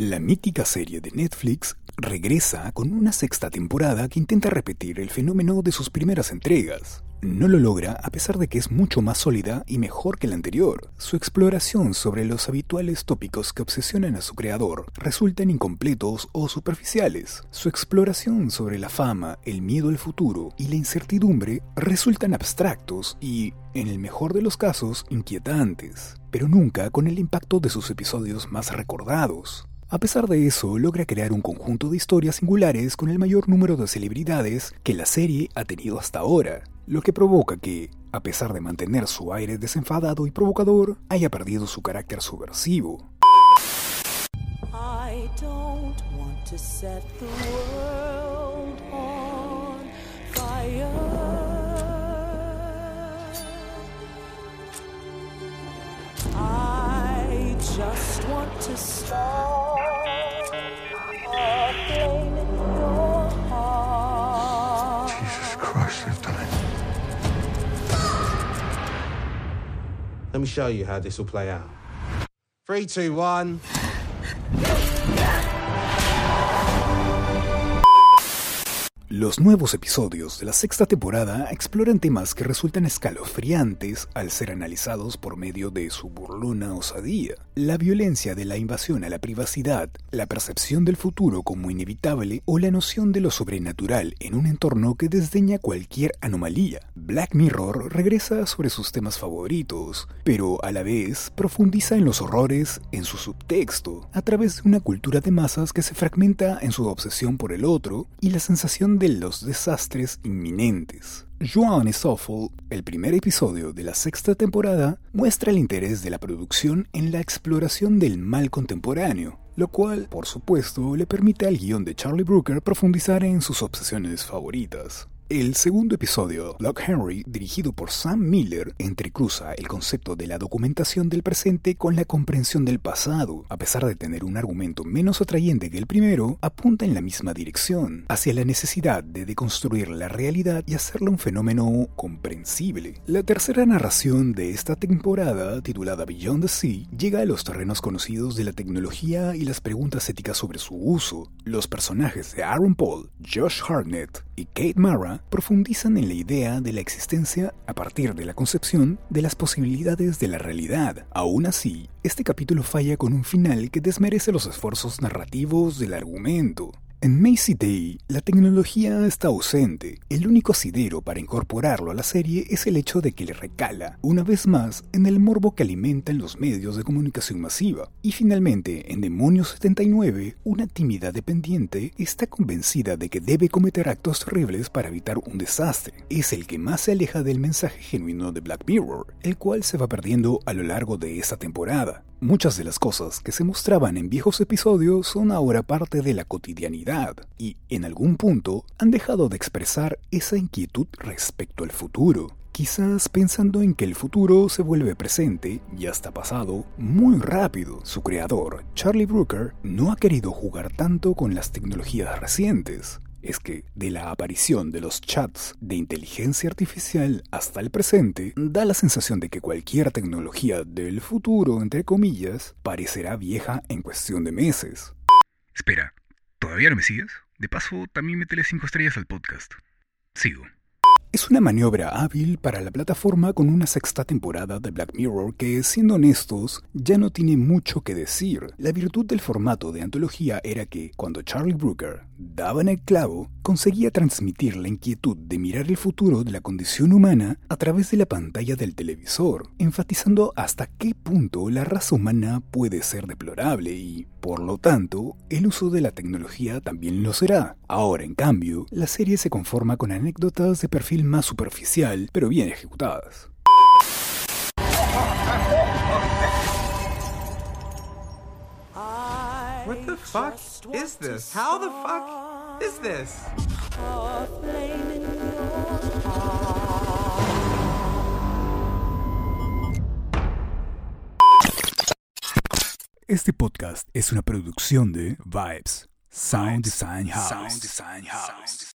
La mítica serie de Netflix regresa con una sexta temporada que intenta repetir el fenómeno de sus primeras entregas. No lo logra a pesar de que es mucho más sólida y mejor que la anterior. Su exploración sobre los habituales tópicos que obsesionan a su creador resultan incompletos o superficiales. Su exploración sobre la fama, el miedo al futuro y la incertidumbre resultan abstractos y, en el mejor de los casos, inquietantes, pero nunca con el impacto de sus episodios más recordados. A pesar de eso, logra crear un conjunto de historias singulares con el mayor número de celebridades que la serie ha tenido hasta ahora, lo que provoca que, a pesar de mantener su aire desenfadado y provocador, haya perdido su carácter subversivo. I don't want to set the world on fire. I just want to start Let me show you how this will play out. Three, two, one. Los nuevos episodios de la sexta temporada exploran temas que resultan escalofriantes al ser analizados por medio de su burlona osadía. La violencia de la invasión a la privacidad, la percepción del futuro como inevitable o la noción de lo sobrenatural en un entorno que desdeña cualquier anomalía. Black Mirror regresa sobre sus temas favoritos, pero a la vez profundiza en los horrores en su subtexto, a través de una cultura de masas que se fragmenta en su obsesión por el otro y la sensación de los desastres inminentes. Joan Awful, el primer episodio de la sexta temporada, muestra el interés de la producción en la exploración del mal contemporáneo, lo cual, por supuesto, le permite al guion de Charlie Brooker profundizar en sus obsesiones favoritas. El segundo episodio, Lock Henry, dirigido por Sam Miller, entrecruza el concepto de la documentación del presente con la comprensión del pasado. A pesar de tener un argumento menos atrayente que el primero, apunta en la misma dirección, hacia la necesidad de deconstruir la realidad y hacerla un fenómeno comprensible. La tercera narración de esta temporada, titulada Beyond the Sea, llega a los terrenos conocidos de la tecnología y las preguntas éticas sobre su uso. Los personajes de Aaron Paul, Josh Hartnett y Kate Mara profundizan en la idea de la existencia a partir de la concepción de las posibilidades de la realidad. Aún así, este capítulo falla con un final que desmerece los esfuerzos narrativos del argumento. En Macy Day, la tecnología está ausente. El único asidero para incorporarlo a la serie es el hecho de que le recala, una vez más, en el morbo que alimentan los medios de comunicación masiva. Y finalmente, en Demonios 79, una tímida dependiente está convencida de que debe cometer actos terribles para evitar un desastre. Es el que más se aleja del mensaje genuino de Black Mirror, el cual se va perdiendo a lo largo de esta temporada. Muchas de las cosas que se mostraban en viejos episodios son ahora parte de la cotidianidad y, en algún punto, han dejado de expresar esa inquietud respecto al futuro. Quizás pensando en que el futuro se vuelve presente y hasta pasado muy rápido. Su creador, Charlie Brooker, no ha querido jugar tanto con las tecnologías recientes es que de la aparición de los chats de inteligencia artificial hasta el presente, da la sensación de que cualquier tecnología del futuro, entre comillas, parecerá vieja en cuestión de meses. Espera, ¿todavía no me sigues? De paso, también métele 5 estrellas al podcast. Sigo. Es una maniobra hábil para la plataforma con una sexta temporada de Black Mirror que, siendo honestos, ya no tiene mucho que decir. La virtud del formato de antología era que, cuando Charlie Brooker daba en el clavo, conseguía transmitir la inquietud de mirar el futuro de la condición humana a través de la pantalla del televisor, enfatizando hasta qué punto la raza humana puede ser deplorable y, por lo tanto, el uso de la tecnología también lo será. Ahora, en cambio, la serie se conforma con anécdotas de perfil más superficial, pero bien ejecutadas. What the fuck is this? How the fuck is this? Este podcast es una producción de Vibes, Sound Design House.